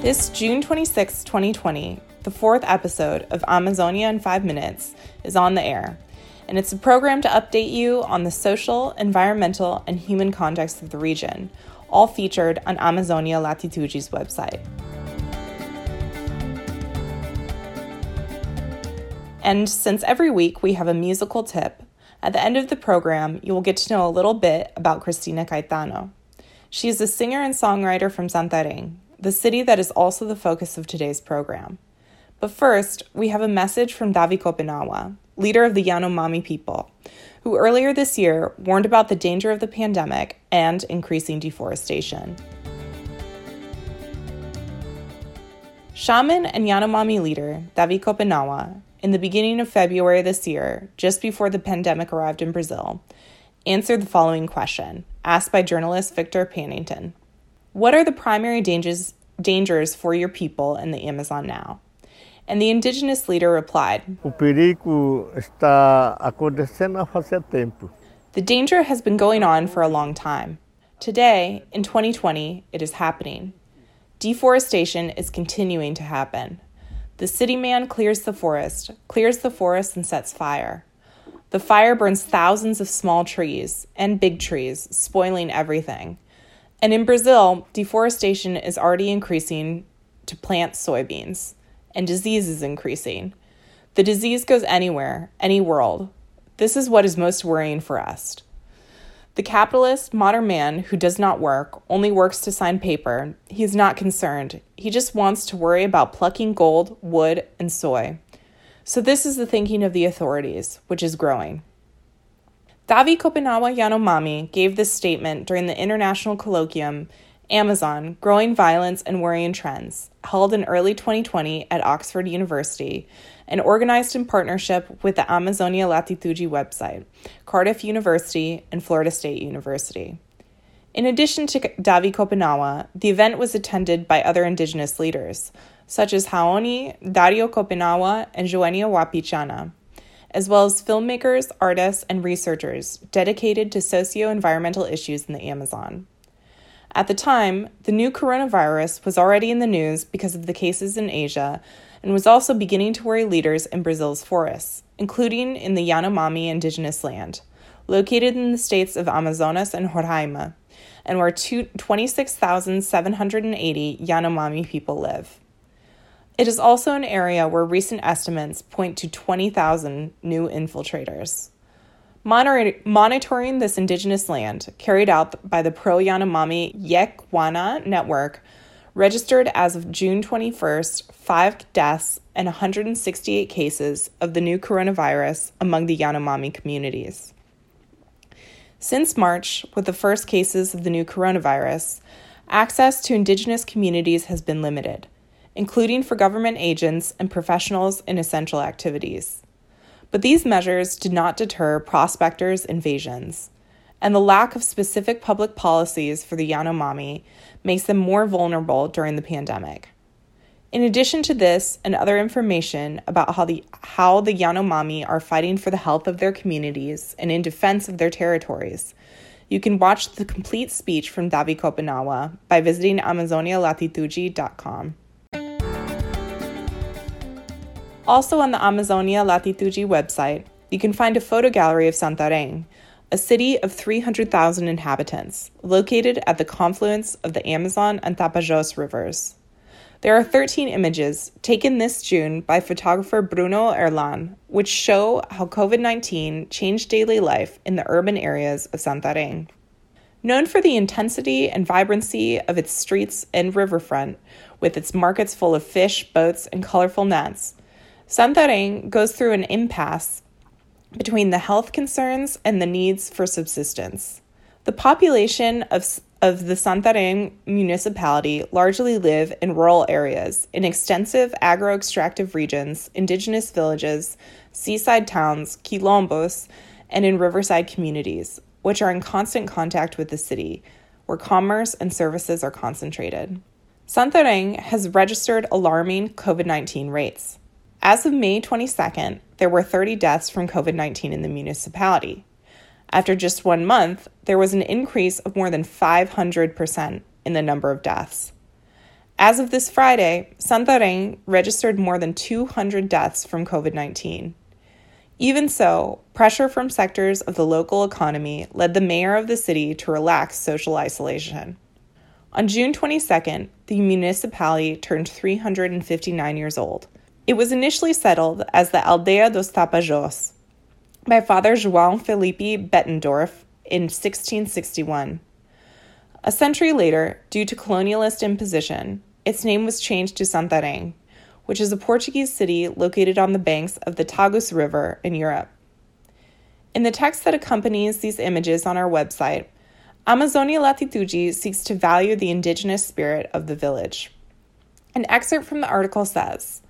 This June 26, 2020, the fourth episode of Amazonia in 5 Minutes is on the air, and it's a program to update you on the social, environmental, and human context of the region, all featured on Amazonia Latitude's website. And since every week we have a musical tip, at the end of the program you will get to know a little bit about Cristina Caetano. She is a singer and songwriter from Santarém, the city that is also the focus of today's program. But first, we have a message from Davi Kopenawa, leader of the Yanomami people, who earlier this year warned about the danger of the pandemic and increasing deforestation. Shaman and Yanomami leader Davi Kopenawa, in the beginning of February this year, just before the pandemic arrived in Brazil, answered the following question, asked by journalist Victor Pannington. What are the primary dangers, dangers for your people in the Amazon now? And the indigenous leader replied, O perigo está acontecendo há fazia tempo. The danger has been going on for a long time. Today, in 2020, it is happening. Deforestation is continuing to happen. The city man clears the forest, clears the forest, and sets fire. The fire burns thousands of small trees and big trees, spoiling everything. And in Brazil, deforestation is already increasing to plant soybeans, and disease is increasing. The disease goes anywhere, any world. This is what is most worrying for us. The capitalist, modern man who does not work, only works to sign paper, he is not concerned. He just wants to worry about plucking gold, wood, and soy. So, this is the thinking of the authorities, which is growing. Davi Kopenawa Yanomami gave this statement during the international colloquium Amazon Growing Violence and Worrying Trends, held in early 2020 at Oxford University and organized in partnership with the Amazonia Latitude website, Cardiff University, and Florida State University. In addition to Davi Kopenawa, the event was attended by other indigenous leaders, such as Raoni, Dario Kopenawa, and Joenia Wapichana as well as filmmakers, artists, and researchers dedicated to socio environmental issues in the Amazon. At the time, the new coronavirus was already in the news because of the cases in Asia and was also beginning to worry leaders in Brazil's forests, including in the Yanomami indigenous land, located in the states of Amazonas and Roraima, and where 26,780 Yanomami people live. It is also an area where recent estimates point to 20,000 new infiltrators. monitoring this indigenous land, carried out by the Pro Yanomami Yekwana network, registered as of June 21st five deaths and 168 cases of the new coronavirus among the Yanomami communities. Since March, with the first cases of the new coronavirus, access to indigenous communities has been limited including for government agents and professionals in essential activities. But these measures did not deter prospectors' invasions, and the lack of specific public policies for the Yanomami makes them more vulnerable during the pandemic. In addition to this and other information about how the, how the Yanomami are fighting for the health of their communities and in defense of their territories, you can watch the complete speech from Davi Kopenawa by visiting AmazoniaLatitude.com. Also on the Amazonia Latitude website, you can find a photo gallery of Santarém, a city of 300,000 inhabitants, located at the confluence of the Amazon and Tapajós rivers. There are 13 images taken this June by photographer Bruno Erlan, which show how COVID 19 changed daily life in the urban areas of Santarém. Known for the intensity and vibrancy of its streets and riverfront, with its markets full of fish, boats, and colorful nets, Santarém goes through an impasse between the health concerns and the needs for subsistence. The population of, of the Santarém municipality largely live in rural areas, in extensive agro extractive regions, indigenous villages, seaside towns, quilombos, and in riverside communities, which are in constant contact with the city, where commerce and services are concentrated. Santarém has registered alarming COVID 19 rates. As of May 22nd, there were 30 deaths from COVID 19 in the municipality. After just one month, there was an increase of more than 500% in the number of deaths. As of this Friday, Santarém registered more than 200 deaths from COVID 19. Even so, pressure from sectors of the local economy led the mayor of the city to relax social isolation. On June 22nd, the municipality turned 359 years old. It was initially settled as the Aldeia dos Tapajós by Father João Felipe Bettendorf in 1661. A century later, due to colonialist imposition, its name was changed to Santarém, which is a Portuguese city located on the banks of the Tagus River in Europe. In the text that accompanies these images on our website, Amazonia Latitude seeks to value the indigenous spirit of the village. An excerpt from the article says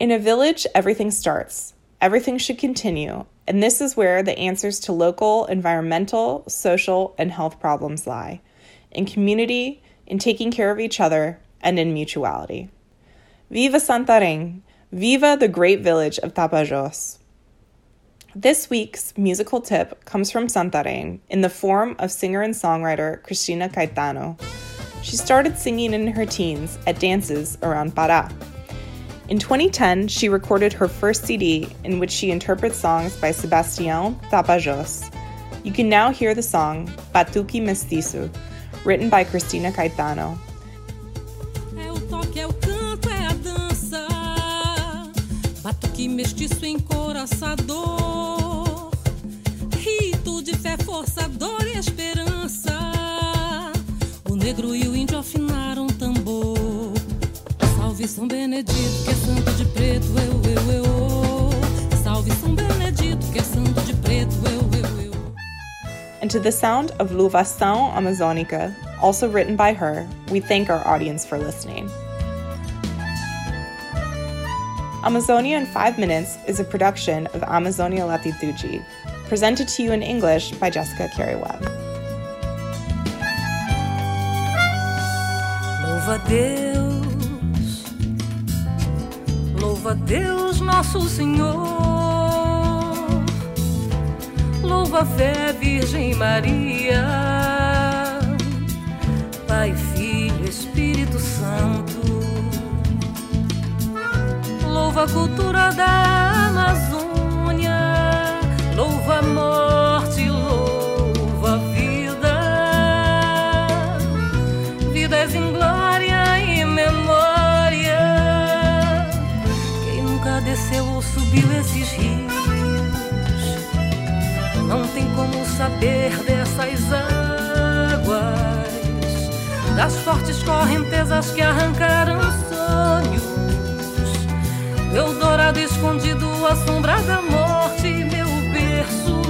In a village, everything starts, everything should continue, and this is where the answers to local environmental, social, and health problems lie in community, in taking care of each other, and in mutuality. Viva Santarém! Viva the great village of Tapajós! This week's musical tip comes from Santarém in the form of singer and songwriter Cristina Caetano. She started singing in her teens at dances around Pará. In 2010, she recorded her first CD in which she interprets songs by Sebastião Tapajós. You can now hear the song Batuque Mestiço, written by Cristina Caetano. And to the sound of Louvação Amazônica, also written by her, we thank our audience for listening. Amazonia in 5 Minutes is a production of Amazonia Latitude, presented to you in English by Jessica Carey Webb. Louva Deus, louva Deus nosso Senhor, louva a fé Virgem Maria, Pai, Filho, Espírito Santo. Louva a cultura da Amazônia, louva a morte, das fortes correntezas que arrancaram sonhos. Meu dourado escondido, a sombra da morte, meu berço.